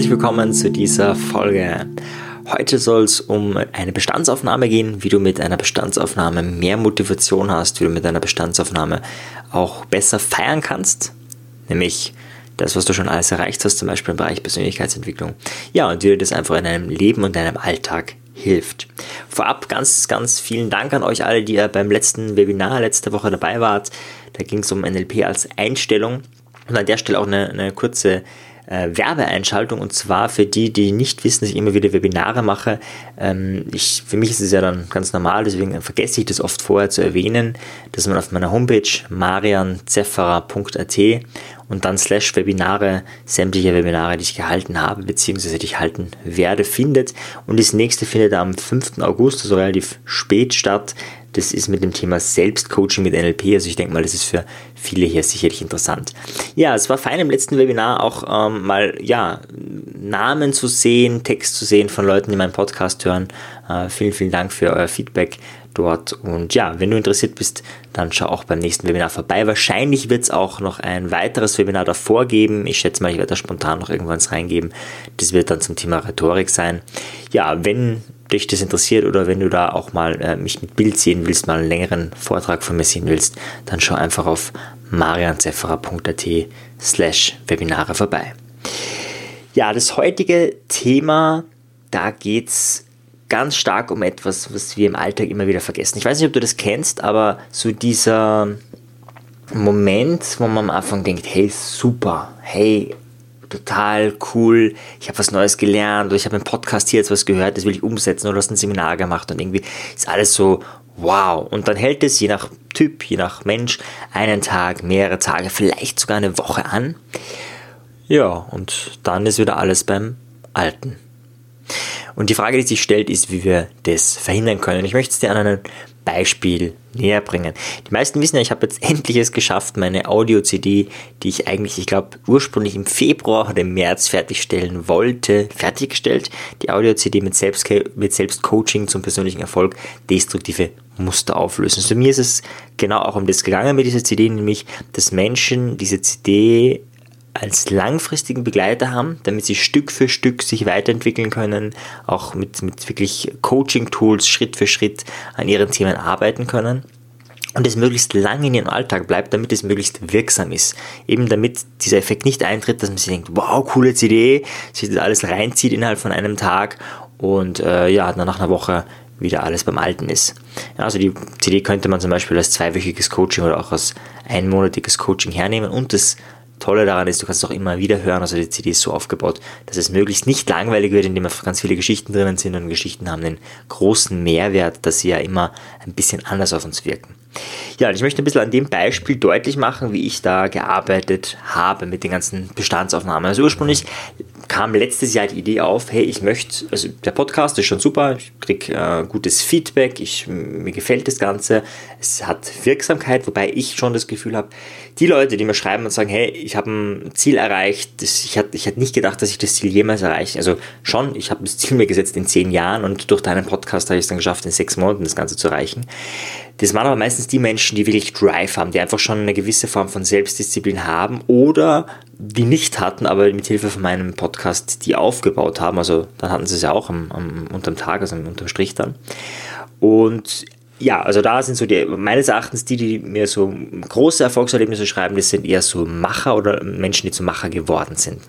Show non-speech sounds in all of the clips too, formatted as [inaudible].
herzlich willkommen zu dieser Folge. Heute soll es um eine Bestandsaufnahme gehen, wie du mit einer Bestandsaufnahme mehr Motivation hast, wie du mit einer Bestandsaufnahme auch besser feiern kannst, nämlich das, was du schon alles erreicht hast, zum Beispiel im Bereich Persönlichkeitsentwicklung. Ja, und wie dir das einfach in deinem Leben und deinem Alltag hilft. Vorab ganz, ganz vielen Dank an euch alle, die ihr beim letzten Webinar letzte Woche dabei wart. Da ging es um NLP als Einstellung. Und an der Stelle auch eine, eine kurze äh, Werbeeinschaltung und zwar für die, die nicht wissen, dass ich immer wieder Webinare mache. Ähm, ich, für mich ist es ja dann ganz normal, deswegen vergesse ich das oft vorher zu erwähnen, dass man auf meiner Homepage marianzefferer.at und dann slash Webinare sämtliche Webinare, die ich gehalten habe, beziehungsweise die ich halten werde, findet. Und das nächste findet am 5. August, also relativ spät statt. Das ist mit dem Thema Selbstcoaching mit NLP. Also ich denke mal, das ist für viele hier sicherlich interessant. Ja, es war fein im letzten Webinar auch ähm, mal ja, Namen zu sehen, Text zu sehen von Leuten, die meinen Podcast hören. Äh, vielen, vielen Dank für euer Feedback dort. Und ja, wenn du interessiert bist, dann schau auch beim nächsten Webinar vorbei. Wahrscheinlich wird es auch noch ein weiteres Webinar davor geben. Ich schätze mal, ich werde da spontan noch irgendwann reingeben. Das wird dann zum Thema Rhetorik sein. Ja, wenn dich das interessiert oder wenn du da auch mal äh, mich mit Bild sehen willst, mal einen längeren Vortrag von mir sehen willst, dann schau einfach auf marianzefferer.at slash Webinare vorbei. Ja, das heutige Thema, da geht es ganz stark um etwas, was wir im Alltag immer wieder vergessen. Ich weiß nicht, ob du das kennst, aber so dieser Moment, wo man am Anfang denkt, hey, super, hey, total cool, ich habe was Neues gelernt oder ich habe im Podcast hier jetzt was gehört, das will ich umsetzen oder hast ein Seminar gemacht und irgendwie ist alles so wow. Und dann hält es je nach Typ, je nach Mensch einen Tag, mehrere Tage, vielleicht sogar eine Woche an. Ja, und dann ist wieder alles beim Alten. Und die Frage, die sich stellt, ist, wie wir das verhindern können. Ich möchte es dir an einem Beispiel näher bringen. Die meisten wissen ja, ich habe jetzt [laughs] endlich es geschafft, meine Audio-CD, die ich eigentlich, ich glaube, ursprünglich im Februar oder im März fertigstellen wollte, fertiggestellt. Die Audio-CD mit, Selbst mit Selbstcoaching zum persönlichen Erfolg, destruktive Muster auflösen. So mir ist es genau auch um das gegangen mit dieser CD, nämlich, dass Menschen diese CD als langfristigen Begleiter haben, damit sie Stück für Stück sich weiterentwickeln können, auch mit, mit wirklich Coaching-Tools Schritt für Schritt an ihren Themen arbeiten können und es möglichst lang in ihrem Alltag bleibt, damit es möglichst wirksam ist. Eben damit dieser Effekt nicht eintritt, dass man sich denkt, wow, coole CD, sich das alles reinzieht innerhalb von einem Tag und äh, ja, dann nach einer Woche wieder alles beim Alten ist. Ja, also die CD könnte man zum Beispiel als zweiwöchiges Coaching oder auch als einmonatiges Coaching hernehmen und das Tolle daran ist, du kannst es auch immer wieder hören. Also die CD ist so aufgebaut, dass es möglichst nicht langweilig wird, indem ganz viele Geschichten drinnen sind und Geschichten haben den großen Mehrwert, dass sie ja immer ein bisschen anders auf uns wirken. Ja, ich möchte ein bisschen an dem Beispiel deutlich machen, wie ich da gearbeitet habe mit den ganzen Bestandsaufnahmen. Also ursprünglich kam letztes Jahr die Idee auf, hey, ich möchte, also der Podcast ist schon super, ich kriege äh, gutes Feedback, ich, mir gefällt das Ganze, es hat Wirksamkeit, wobei ich schon das Gefühl habe, die Leute, die mir schreiben und sagen, hey, ich habe ein Ziel erreicht, das, ich hätte ich nicht gedacht, dass ich das Ziel jemals erreiche. Also schon, ich habe das Ziel mir gesetzt in zehn Jahren und durch deinen Podcast habe ich es dann geschafft, in sechs Monaten das Ganze zu erreichen. Das waren aber meistens die Menschen, die wirklich Drive haben, die einfach schon eine gewisse Form von Selbstdisziplin haben oder die nicht hatten, aber mit Hilfe von meinem Podcast die aufgebaut haben. Also dann hatten sie es ja auch am, am, unterm Tag, also unterm Strich dann. Und ja, also da sind so die, meines Erachtens die, die mir so große Erfolgserlebnisse schreiben, das sind eher so Macher oder Menschen, die zu Macher geworden sind.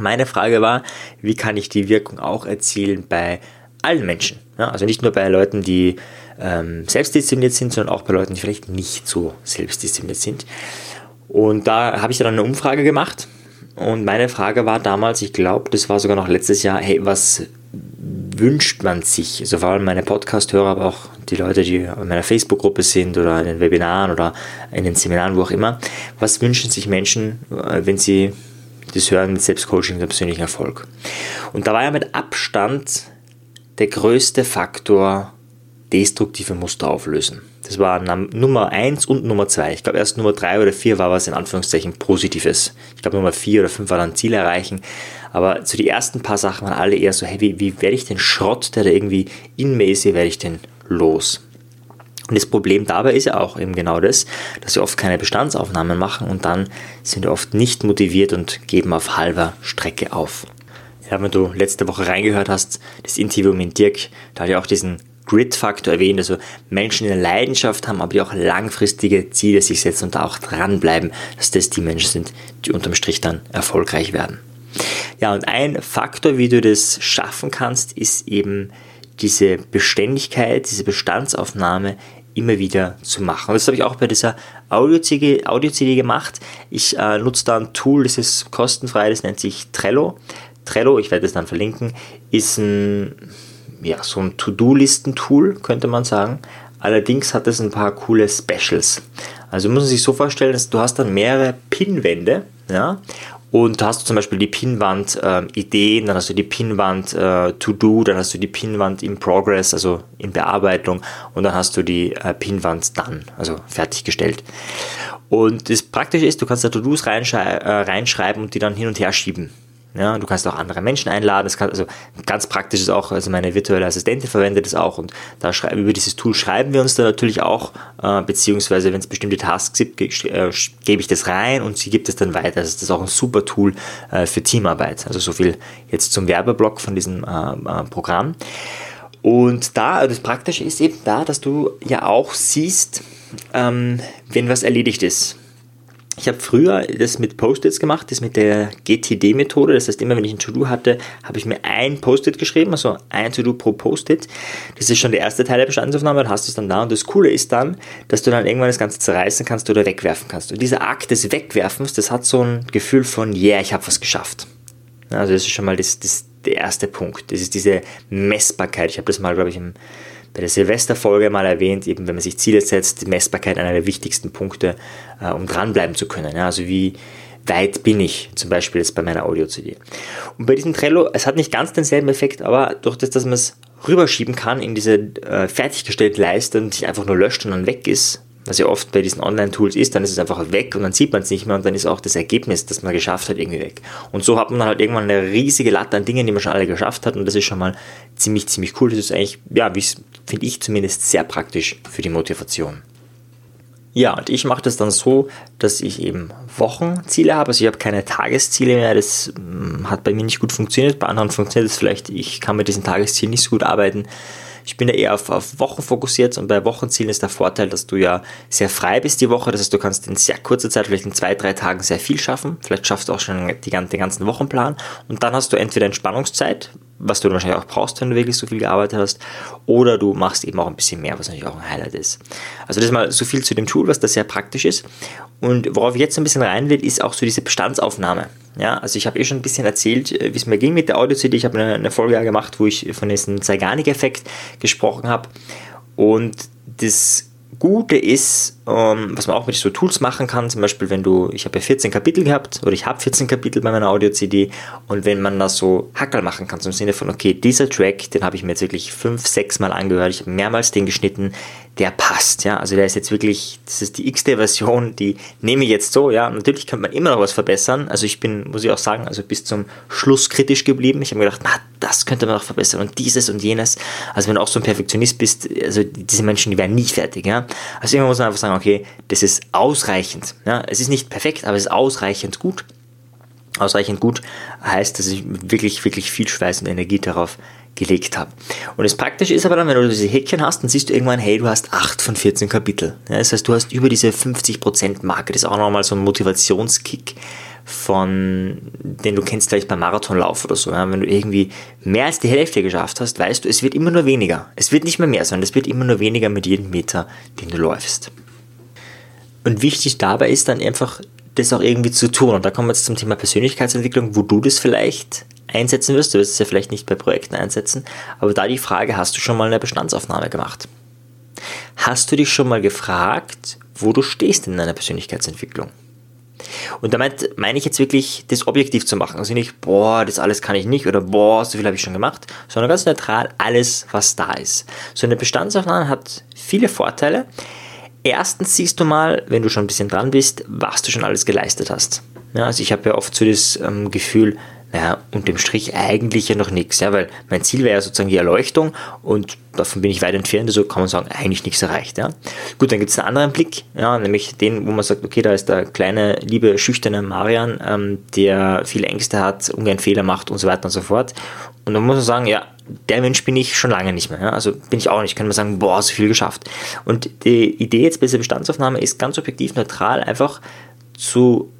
Meine Frage war, wie kann ich die Wirkung auch erzielen bei allen Menschen? Ja, also nicht nur bei Leuten, die ähm, selbstdiszipliniert sind, sondern auch bei Leuten, die vielleicht nicht so selbstdiszipliniert sind. Und da habe ich dann eine Umfrage gemacht. Und meine Frage war damals, ich glaube, das war sogar noch letztes Jahr, hey, was wünscht man sich? Also vor allem meine Podcast-Hörer, aber auch die Leute, die in meiner Facebook-Gruppe sind oder in den Webinaren oder in den Seminaren, wo auch immer. Was wünschen sich Menschen, äh, wenn sie das hören mit Selbstcoaching und persönlichen Erfolg? Und da war ja mit Abstand der größte Faktor destruktive Muster auflösen. Das war Nummer 1 und Nummer 2. Ich glaube, erst Nummer 3 oder 4 war was in Anführungszeichen Positives. Ich glaube, Nummer 4 oder 5 war dann Ziel erreichen. Aber so die ersten paar Sachen waren alle eher so, hey, wie, wie werde ich den Schrott, der da irgendwie in mir ist, wie werde ich den los? Und das Problem dabei ist ja auch eben genau das, dass wir oft keine Bestandsaufnahmen machen und dann sind wir oft nicht motiviert und geben auf halber Strecke auf. Ja, wenn du letzte Woche reingehört hast, das Interview mit Dirk, da hat er auch diesen Grid-Faktor erwähnt, also Menschen, die eine Leidenschaft haben, aber die auch langfristige Ziele sich setzen und da auch dranbleiben, dass das die Menschen sind, die unterm Strich dann erfolgreich werden. Ja, und ein Faktor, wie du das schaffen kannst, ist eben diese Beständigkeit, diese Bestandsaufnahme immer wieder zu machen. Und das habe ich auch bei dieser Audio-CD Audio gemacht. Ich äh, nutze da ein Tool, das ist kostenfrei, das nennt sich Trello. Trello, ich werde es dann verlinken, ist ein, ja, so ein To-Do-Listen-Tool, könnte man sagen. Allerdings hat es ein paar coole Specials. Also muss man sich so vorstellen, dass du hast dann mehrere Pinwände, ja, und da hast du zum Beispiel die Pinwand äh, Ideen, dann hast du die Pinwand äh, To Do, dann hast du die Pinwand in Progress, also in Bearbeitung, und dann hast du die äh, Pinwand Done, also fertiggestellt. Und das Praktische ist, du kannst da To-Dos reinschrei äh, reinschreiben und die dann hin und her schieben. Ja, du kannst auch andere Menschen einladen. Kann, also ganz praktisch ist auch, also meine virtuelle Assistentin verwendet das auch und da über dieses Tool schreiben wir uns da natürlich auch, äh, beziehungsweise wenn es bestimmte Tasks gibt, äh, gebe ich das rein und sie gibt es dann weiter. Also das ist auch ein super Tool äh, für Teamarbeit. Also so viel jetzt zum Werbeblock von diesem äh, äh, Programm. Und da, das Praktische ist eben da, dass du ja auch siehst, ähm, wenn was erledigt ist. Ich habe früher das mit Post-its gemacht, das mit der GTD-Methode. Das heißt, immer wenn ich ein To-Do hatte, habe ich mir ein Post-it geschrieben, also ein To-Do pro Post-it. Das ist schon der erste Teil der Bestandsaufnahme, dann hast du es dann da. Und das Coole ist dann, dass du dann irgendwann das Ganze zerreißen kannst oder wegwerfen kannst. Und dieser Akt des Wegwerfens, das hat so ein Gefühl von, yeah, ich habe was geschafft. Also das ist schon mal das, das, der erste Punkt. Das ist diese Messbarkeit. Ich habe das mal, glaube ich, im bei der Silvesterfolge mal erwähnt, eben wenn man sich Ziele setzt, die Messbarkeit einer der wichtigsten Punkte, äh, um dranbleiben zu können. Ja, also wie weit bin ich, zum Beispiel jetzt bei meiner Audio-CD. Und bei diesem Trello, es hat nicht ganz denselben Effekt, aber durch das, dass man es rüberschieben kann in diese äh, fertiggestellte Leiste und sich einfach nur löscht und dann weg ist, was ja oft bei diesen Online-Tools ist, dann ist es einfach weg und dann sieht man es nicht mehr und dann ist auch das Ergebnis, das man geschafft hat, irgendwie weg. Und so hat man dann halt irgendwann eine riesige Latte an Dingen, die man schon alle geschafft hat und das ist schon mal ziemlich, ziemlich cool. Das ist eigentlich, ja, finde ich zumindest sehr praktisch für die Motivation. Ja, und ich mache das dann so, dass ich eben Wochenziele habe. Also ich habe keine Tagesziele mehr. Das hm, hat bei mir nicht gut funktioniert. Bei anderen funktioniert es vielleicht. Ich kann mit diesen Tageszielen nicht so gut arbeiten. Ich bin da eher auf, auf Wochen fokussiert und bei Wochenzielen ist der Vorteil, dass du ja sehr frei bist die Woche. Das heißt, du kannst in sehr kurzer Zeit, vielleicht in zwei, drei Tagen sehr viel schaffen. Vielleicht schaffst du auch schon die, den ganzen Wochenplan. Und dann hast du entweder Entspannungszeit, was du wahrscheinlich auch brauchst, wenn du wirklich so viel gearbeitet hast, oder du machst eben auch ein bisschen mehr, was natürlich auch ein Highlight ist. Also das ist mal so viel zu dem Tool, was da sehr praktisch ist. Und worauf ich jetzt ein bisschen rein will, ist auch so diese Bestandsaufnahme. Ja, also ich habe eh schon ein bisschen erzählt, äh, wie es mir ging mit der Audio-CD. Ich habe eine, eine Folge gemacht, wo ich von diesem Zeigarnik-Effekt gesprochen habe. Und das Gute ist, ähm, was man auch mit so Tools machen kann, zum Beispiel wenn du, ich habe ja 14 Kapitel gehabt oder ich habe 14 Kapitel bei meiner Audio-CD und wenn man da so Hackerl machen kann, im Sinne von, okay, dieser Track, den habe ich mir jetzt wirklich fünf, sechs Mal angehört, ich habe mehrmals den geschnitten, der passt, ja, also der ist jetzt wirklich, das ist die x-te Version, die nehme ich jetzt so, ja, natürlich kann man immer noch was verbessern, also ich bin, muss ich auch sagen, also bis zum Schluss kritisch geblieben, ich habe gedacht, na, das könnte man noch verbessern und dieses und jenes, also wenn du auch so ein Perfektionist bist, also diese Menschen, die werden nie fertig, ja, also immer muss man einfach sagen, okay, das ist ausreichend, ja, es ist nicht perfekt, aber es ist ausreichend gut, ausreichend gut heißt, dass ich wirklich, wirklich viel Schweiß und Energie darauf gelegt habe. Und das Praktische ist aber dann, wenn du diese Häkchen hast, dann siehst du irgendwann, hey, du hast 8 von 14 Kapitel. Ja, das heißt, du hast über diese 50% Marke. Das ist auch nochmal so ein Motivationskick von, den du kennst gleich beim Marathonlauf oder so. Ja, wenn du irgendwie mehr als die Hälfte geschafft hast, weißt du, es wird immer nur weniger. Es wird nicht mehr mehr, sondern es wird immer nur weniger mit jedem Meter, den du läufst. Und wichtig dabei ist dann einfach, das auch irgendwie zu tun. Und da kommen wir jetzt zum Thema Persönlichkeitsentwicklung, wo du das vielleicht einsetzen wirst. Du wirst es ja vielleicht nicht bei Projekten einsetzen, aber da die Frage, hast du schon mal eine Bestandsaufnahme gemacht? Hast du dich schon mal gefragt, wo du stehst in deiner Persönlichkeitsentwicklung? Und damit meine ich jetzt wirklich, das objektiv zu machen. Also nicht, boah, das alles kann ich nicht oder boah, so viel habe ich schon gemacht, sondern ganz neutral alles, was da ist. So eine Bestandsaufnahme hat viele Vorteile. Erstens siehst du mal, wenn du schon ein bisschen dran bist, was du schon alles geleistet hast. Ja, also ich habe ja oft so das ähm, Gefühl, naja, unterm Strich eigentlich ja noch nichts, ja, weil mein Ziel wäre ja sozusagen die Erleuchtung und davon bin ich weit entfernt, also kann man sagen, eigentlich nichts erreicht, ja. Gut, dann gibt es einen anderen Blick, ja, nämlich den, wo man sagt, okay, da ist der kleine, liebe, schüchterne Marian, ähm, der viele Ängste hat, ungern Fehler macht und so weiter und so fort. Und dann muss man sagen, ja, der Mensch bin ich schon lange nicht mehr. Ja? Also bin ich auch nicht. Kann man sagen, boah, so viel geschafft. Und die Idee jetzt bei dieser Bestandsaufnahme ist ganz objektiv neutral, einfach zu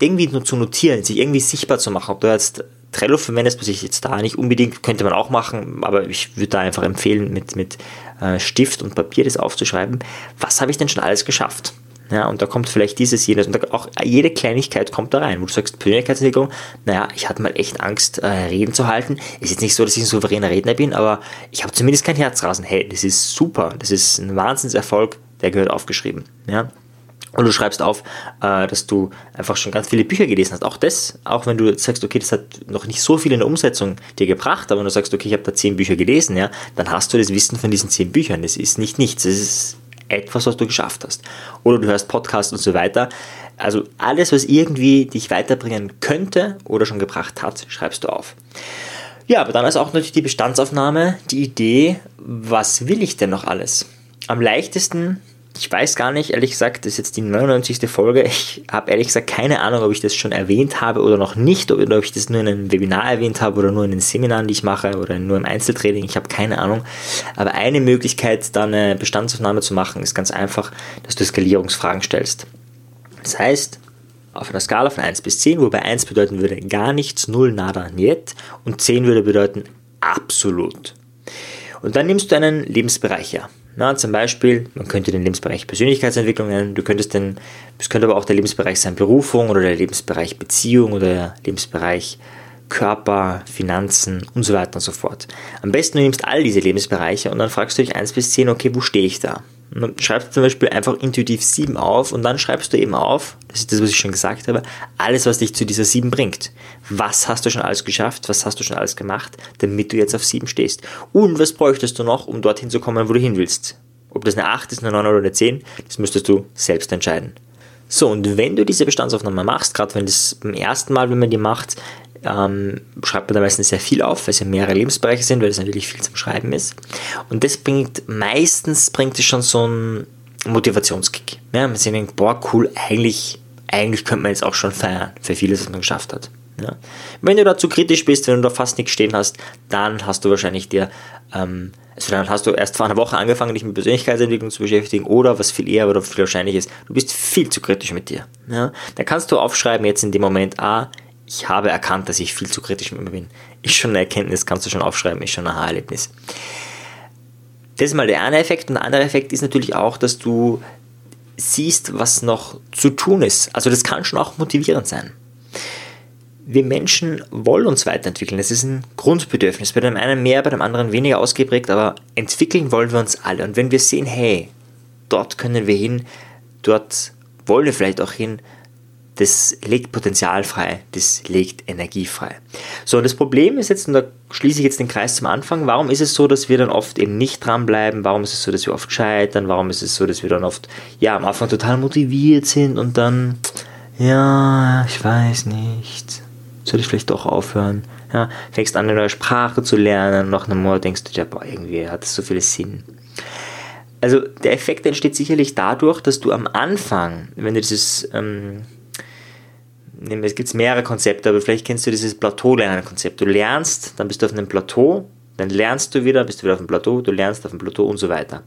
irgendwie nur zu notieren, sich irgendwie sichtbar zu machen. Ob du jetzt Trello verwendest, was ich jetzt da nicht unbedingt, könnte man auch machen, aber ich würde da einfach empfehlen, mit, mit äh, Stift und Papier das aufzuschreiben. Was habe ich denn schon alles geschafft? Ja, und da kommt vielleicht dieses, jenes, und auch jede Kleinigkeit kommt da rein, wo du sagst, Persönlichkeitsentwicklung, naja, ich hatte mal echt Angst, äh, Reden zu halten. Ist jetzt nicht so, dass ich ein souveräner Redner bin, aber ich habe zumindest kein Herzrasen. Hey, das ist super, das ist ein Wahnsinnserfolg, der gehört aufgeschrieben. Ja, und du schreibst auf, äh, dass du einfach schon ganz viele Bücher gelesen hast. Auch das, auch wenn du sagst, okay, das hat noch nicht so viel in der Umsetzung dir gebracht, aber wenn du sagst, okay, ich habe da zehn Bücher gelesen, ja, dann hast du das Wissen von diesen zehn Büchern. Das ist nicht nichts, das ist etwas, was du geschafft hast. Oder du hörst Podcasts und so weiter. Also alles, was irgendwie dich weiterbringen könnte oder schon gebracht hat, schreibst du auf. Ja, aber dann ist auch natürlich die Bestandsaufnahme, die Idee, was will ich denn noch alles? Am leichtesten ich weiß gar nicht, ehrlich gesagt, das ist jetzt die 99. Folge. Ich habe ehrlich gesagt keine Ahnung, ob ich das schon erwähnt habe oder noch nicht, oder ob ich das nur in einem Webinar erwähnt habe oder nur in den Seminaren, die ich mache oder nur im Einzeltraining. Ich habe keine Ahnung. Aber eine Möglichkeit, da eine Bestandsaufnahme zu machen, ist ganz einfach, dass du Skalierungsfragen stellst. Das heißt, auf einer Skala von 1 bis 10, wobei 1 bedeuten würde gar nichts, 0, nada, niet und 10 würde bedeuten absolut. Und dann nimmst du einen Lebensbereich her. Na, zum Beispiel, man könnte den Lebensbereich Persönlichkeitsentwicklung nennen, du könntest den, es könnte aber auch der Lebensbereich sein Berufung oder der Lebensbereich Beziehung oder der Lebensbereich Körper, Finanzen und so weiter und so fort. Am besten du nimmst all diese Lebensbereiche und dann fragst du dich 1 bis 10, okay, wo stehe ich da? Und dann schreibst du zum Beispiel einfach intuitiv 7 auf und dann schreibst du eben auf, das ist das, was ich schon gesagt habe, alles, was dich zu dieser 7 bringt. Was hast du schon alles geschafft? Was hast du schon alles gemacht, damit du jetzt auf 7 stehst? Und was bräuchtest du noch, um dorthin zu kommen, wo du hin willst? Ob das eine 8 ist, eine 9 oder eine 10, das müsstest du selbst entscheiden. So, und wenn du diese Bestandsaufnahme machst, gerade wenn das beim ersten Mal, wenn man die macht, ähm, schreibt man da meistens sehr viel auf, weil es ja mehrere Lebensbereiche sind, weil es natürlich viel zum Schreiben ist. Und das bringt, meistens bringt es schon so einen Motivationskick. Ja, man sich denkt, boah, cool, eigentlich, eigentlich könnte man jetzt auch schon feiern für vieles, was man geschafft hat. Ja. Wenn du da zu kritisch bist, wenn du da fast nichts stehen hast, dann hast du wahrscheinlich dir, ähm, also dann hast du erst vor einer Woche angefangen, dich mit Persönlichkeitsentwicklung zu beschäftigen oder was viel eher oder viel wahrscheinlich ist, du bist viel zu kritisch mit dir. Ja. Dann kannst du aufschreiben jetzt in dem Moment, ah, ich habe erkannt, dass ich viel zu kritisch mit mir bin. Ist schon eine Erkenntnis, kannst du schon aufschreiben, ist schon ein Aha-Erlebnis. Das ist mal der eine Effekt. Und der andere Effekt ist natürlich auch, dass du siehst, was noch zu tun ist. Also das kann schon auch motivierend sein. Wir Menschen wollen uns weiterentwickeln. Das ist ein Grundbedürfnis. Bei dem einen mehr, bei dem anderen weniger ausgeprägt, aber entwickeln wollen wir uns alle. Und wenn wir sehen, hey, dort können wir hin, dort wollen wir vielleicht auch hin, das legt Potenzial frei, das legt Energie frei. So, und das Problem ist jetzt, und da schließe ich jetzt den Kreis zum Anfang, warum ist es so, dass wir dann oft eben nicht dranbleiben? Warum ist es so, dass wir oft scheitern? Warum ist es so, dass wir dann oft, ja, am Anfang total motiviert sind und dann, ja, ich weiß nicht, soll ich vielleicht doch aufhören? Ja, fängst an, eine neue Sprache zu lernen und nach einem Monat denkst du dir, boah, irgendwie hat das so viel Sinn. Also der Effekt entsteht sicherlich dadurch, dass du am Anfang, wenn du dieses ähm, es gibt mehrere Konzepte, aber vielleicht kennst du dieses Plateau-Lernen-Konzept. Du lernst, dann bist du auf einem Plateau, dann lernst du wieder, bist du wieder auf dem Plateau, du lernst auf dem Plateau und so weiter.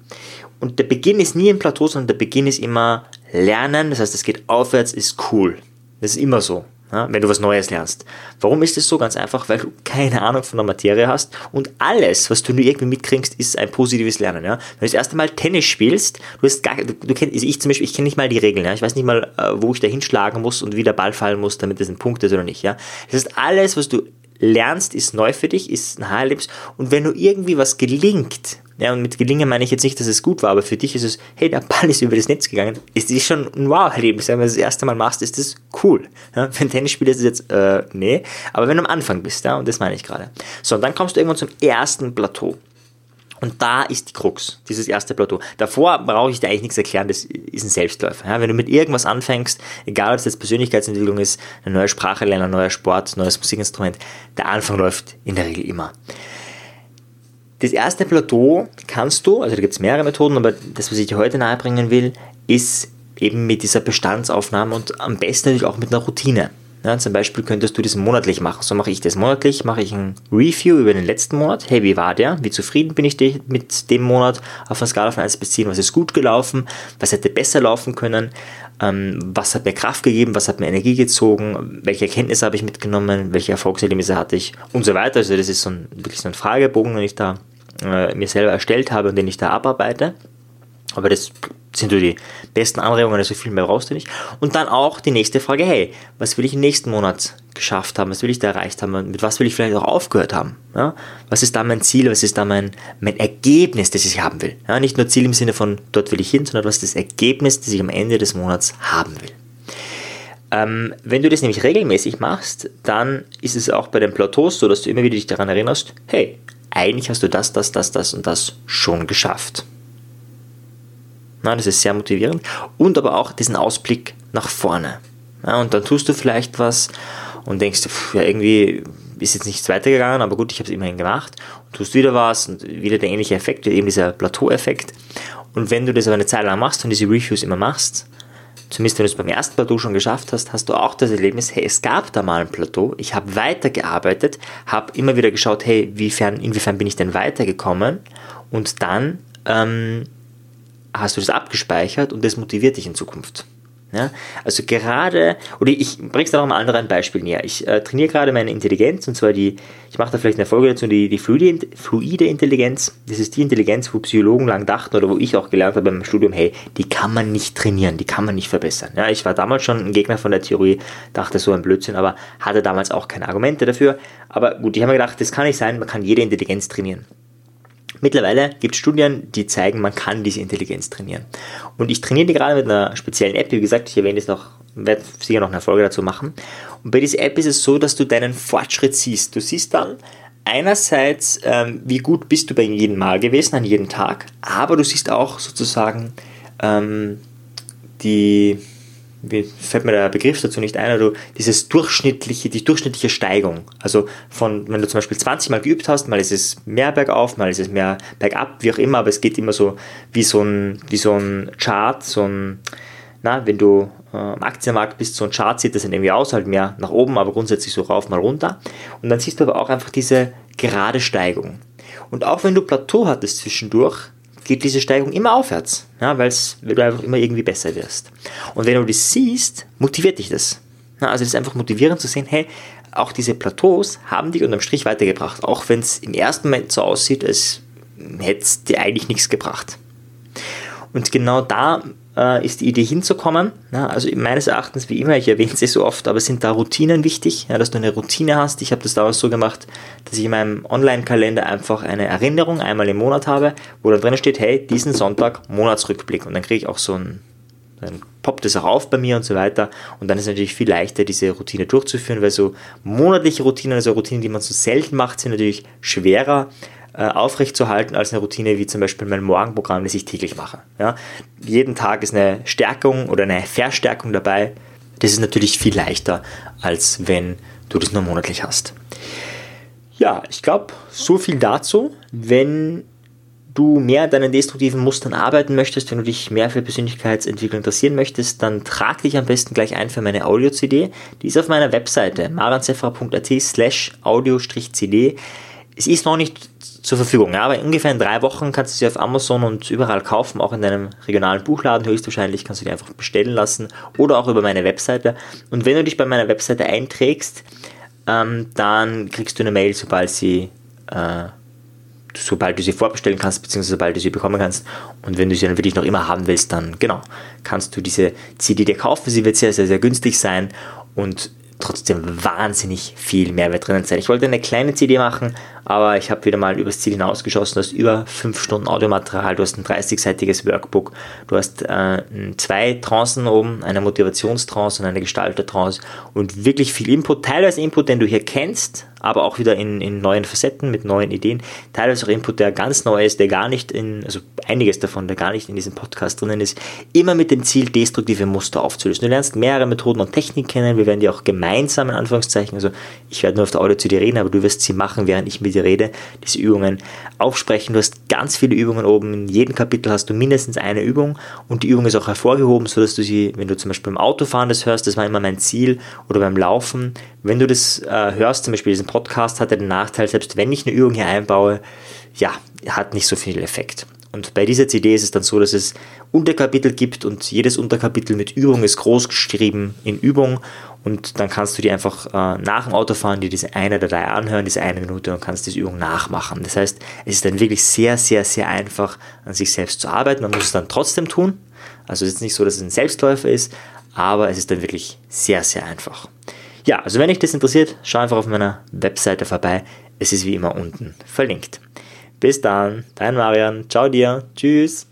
Und der Beginn ist nie im Plateau, sondern der Beginn ist immer Lernen, das heißt, es geht aufwärts, ist cool. Das ist immer so ja, wenn du was Neues lernst. Warum ist das so? Ganz einfach, weil du keine Ahnung von der Materie hast und alles, was du nur irgendwie mitkriegst, ist ein positives Lernen. Ja? Wenn du das erste Mal Tennis spielst, du hast gar, du, du kennst, also ich zum Beispiel, ich kenne nicht mal die Regeln. Ja? Ich weiß nicht mal, äh, wo ich da hinschlagen muss und wie der Ball fallen muss, damit das ein Punkt ist oder nicht. Ja? Das heißt, alles, was du lernst, ist neu für dich, ist ein Haarlips. Und wenn du irgendwie was gelingt, ja, und mit gelingen meine ich jetzt nicht, dass es gut war, aber für dich ist es, hey, der Ball ist über das Netz gegangen, ist das schon ein Wow-Erlebnis. Wenn du das erste Mal machst, ist das cool. Ja, für ein Tennisspieler ist es jetzt, äh, nee, aber wenn du am Anfang bist, ja, und das meine ich gerade. So, und dann kommst du irgendwann zum ersten Plateau. Und da ist die Krux, dieses erste Plateau. Davor brauche ich dir eigentlich nichts erklären, das ist ein Selbstläufer. Ja, wenn du mit irgendwas anfängst, egal ob es jetzt Persönlichkeitsentwicklung ist, eine neue Sprache lernen, ein neuer Sport, neues Musikinstrument, der Anfang läuft in der Regel immer. Das erste Plateau kannst du, also da gibt es mehrere Methoden, aber das, was ich dir heute nahebringen will, ist eben mit dieser Bestandsaufnahme und am besten natürlich auch mit einer Routine. Ja, zum Beispiel könntest du das monatlich machen. So mache ich das monatlich, mache ich ein Review über den letzten Monat. Hey, wie war der? Wie zufrieden bin ich mit dem Monat auf einer Skala von 1 bis 10? Was ist gut gelaufen? Was hätte besser laufen können? Ähm, was hat mir Kraft gegeben? Was hat mir Energie gezogen? Welche Erkenntnisse habe ich mitgenommen? Welche Erfolgserlebnisse hatte ich? Und so weiter. Also das ist so ein, wirklich so ein Fragebogen, den ich da äh, mir selber erstellt habe und den ich da abarbeite. Aber das sind so die besten Anregungen, also viel mehr brauchst du nicht. Und dann auch die nächste Frage, hey, was will ich im nächsten Monat geschafft haben, was will ich da erreicht haben, mit was will ich vielleicht auch aufgehört haben? Ja? Was ist da mein Ziel, was ist da mein, mein Ergebnis, das ich haben will? Ja? Nicht nur Ziel im Sinne von, dort will ich hin, sondern was ist das Ergebnis, das ich am Ende des Monats haben will. Ähm, wenn du das nämlich regelmäßig machst, dann ist es auch bei den Plateaus so, dass du immer wieder dich daran erinnerst, hey, eigentlich hast du das, das, das, das und das schon geschafft. Na, das ist sehr motivierend. Und aber auch diesen Ausblick nach vorne. Ja, und dann tust du vielleicht was und denkst, pff, ja, irgendwie ist jetzt nichts weitergegangen, aber gut, ich habe es immerhin gemacht. Und tust wieder was und wieder der ähnliche Effekt, eben dieser Plateau-Effekt. Und wenn du das aber eine Zeit lang machst und diese Reviews immer machst, zumindest wenn du es beim ersten Plateau schon geschafft hast, hast du auch das Erlebnis, hey, es gab da mal ein Plateau, ich habe weitergearbeitet, habe immer wieder geschaut, hey, wiefern, inwiefern bin ich denn weitergekommen und dann ähm, hast du das abgespeichert und das motiviert dich in Zukunft. Ja, also gerade, oder ich bringe es da noch mal andere ein Beispiel näher. Ich äh, trainiere gerade meine Intelligenz und zwar die, ich mache da vielleicht eine Folge dazu, die, die fluide, fluide Intelligenz. Das ist die Intelligenz, wo Psychologen lang dachten oder wo ich auch gelernt habe beim Studium, hey, die kann man nicht trainieren, die kann man nicht verbessern. Ja, ich war damals schon ein Gegner von der Theorie, dachte so ein Blödsinn, aber hatte damals auch keine Argumente dafür. Aber gut, ich habe mir gedacht, das kann nicht sein, man kann jede Intelligenz trainieren. Mittlerweile gibt es Studien, die zeigen, man kann diese Intelligenz trainieren. Und ich trainiere die gerade mit einer speziellen App. Wie gesagt, ich erwähne es noch, werde sicher noch eine Folge dazu machen. Und bei dieser App ist es so, dass du deinen Fortschritt siehst. Du siehst dann einerseits, ähm, wie gut bist du bei jedem Mal gewesen, an jedem Tag, aber du siehst auch sozusagen ähm, die wie fällt mir der Begriff dazu nicht ein, also dieses durchschnittliche, die durchschnittliche Steigung. Also von, wenn du zum Beispiel 20 Mal geübt hast, mal ist es mehr bergauf, mal ist es mehr bergab, wie auch immer, aber es geht immer so wie so ein, wie so ein Chart, so ein, na, wenn du äh, am Aktienmarkt bist, so ein Chart sieht das dann irgendwie aus, halt mehr nach oben, aber grundsätzlich so rauf, mal runter. Und dann siehst du aber auch einfach diese gerade Steigung. Und auch wenn du Plateau hattest zwischendurch, geht diese Steigung immer aufwärts, ja, weil du einfach immer irgendwie besser wirst. Und wenn du das siehst, motiviert dich das. Ja, also es ist einfach motivierend zu sehen, hey, auch diese Plateaus haben dich unterm Strich weitergebracht, auch wenn es im ersten Moment so aussieht, als hätte es dir eigentlich nichts gebracht. Und genau da äh, ist die Idee hinzukommen. Ja, also meines Erachtens, wie immer, ich erwähne es so oft, aber sind da Routinen wichtig, ja, dass du eine Routine hast. Ich habe das damals so gemacht, dass ich in meinem Online-Kalender einfach eine Erinnerung einmal im Monat habe, wo dann drin steht, hey, diesen Sonntag Monatsrückblick. Und dann kriege ich auch so ein dann poppt es auch auf bei mir und so weiter. Und dann ist es natürlich viel leichter, diese Routine durchzuführen, weil so monatliche Routinen, also Routinen, die man so selten macht, sind natürlich schwerer aufrechtzuerhalten als eine Routine wie zum Beispiel mein Morgenprogramm, das ich täglich mache. Ja? Jeden Tag ist eine Stärkung oder eine Verstärkung dabei. Das ist natürlich viel leichter, als wenn du das nur monatlich hast. Ja, ich glaube, so viel dazu. Wenn du mehr an deinen destruktiven Mustern arbeiten möchtest, wenn du dich mehr für Persönlichkeitsentwicklung interessieren möchtest, dann trag dich am besten gleich ein für meine Audio-CD. Die ist auf meiner Webseite maranzefra.at slash audio-cd. Es ist noch nicht zur Verfügung. Ja, aber ungefähr in drei Wochen kannst du sie auf Amazon und überall kaufen, auch in deinem regionalen Buchladen höchstwahrscheinlich kannst du die einfach bestellen lassen oder auch über meine Webseite. Und wenn du dich bei meiner Webseite einträgst, ähm, dann kriegst du eine Mail, sobald sie äh, sobald du sie vorbestellen kannst, beziehungsweise sobald du sie bekommen kannst. Und wenn du sie dann wirklich noch immer haben willst, dann genau, kannst du diese CD dir kaufen. Sie wird sehr, sehr, sehr günstig sein und trotzdem wahnsinnig viel Mehrwert drinnen sein. Ich wollte eine kleine CD machen, aber ich habe wieder mal übers Ziel hinausgeschossen. Du hast über 5 Stunden Audiomaterial, du hast ein 30-seitiges Workbook, du hast äh, zwei Trancen oben, eine Motivationstrance und eine Gestaltertrance und wirklich viel Input, teilweise Input, den du hier kennst, aber auch wieder in, in neuen Facetten, mit neuen Ideen. Teilweise auch Input, der ganz neu ist, der gar nicht in, also einiges davon, der gar nicht in diesem Podcast drinnen ist, immer mit dem Ziel, destruktive Muster aufzulösen. Du lernst mehrere Methoden und Techniken kennen, wir werden die auch gemeinsam in Anführungszeichen, also ich werde nur auf der Audio zu dir reden, aber du wirst sie machen, während ich mit dir rede, diese Übungen aufsprechen. Du hast ganz viele Übungen oben, in jedem Kapitel hast du mindestens eine Übung und die Übung ist auch hervorgehoben, sodass du sie, wenn du zum Beispiel beim Autofahren das hörst, das war immer mein Ziel, oder beim Laufen, wenn du das äh, hörst, zum Beispiel diesen Podcast, hat er den Nachteil, selbst wenn ich eine Übung hier einbaue, ja, hat nicht so viel Effekt. Und bei dieser CD ist es dann so, dass es Unterkapitel gibt und jedes Unterkapitel mit Übung ist groß geschrieben in Übung und dann kannst du die einfach äh, nach dem Autofahren dir diese eine Datei anhören, diese eine Minute und kannst diese Übung nachmachen. Das heißt, es ist dann wirklich sehr, sehr, sehr einfach an sich selbst zu arbeiten. Man muss es dann trotzdem tun. Also es ist nicht so, dass es ein Selbstläufer ist, aber es ist dann wirklich sehr, sehr einfach. Ja, also wenn dich das interessiert, schau einfach auf meiner Webseite vorbei. Es ist wie immer unten verlinkt. Bis dann, dein Marian. Ciao dir. Tschüss.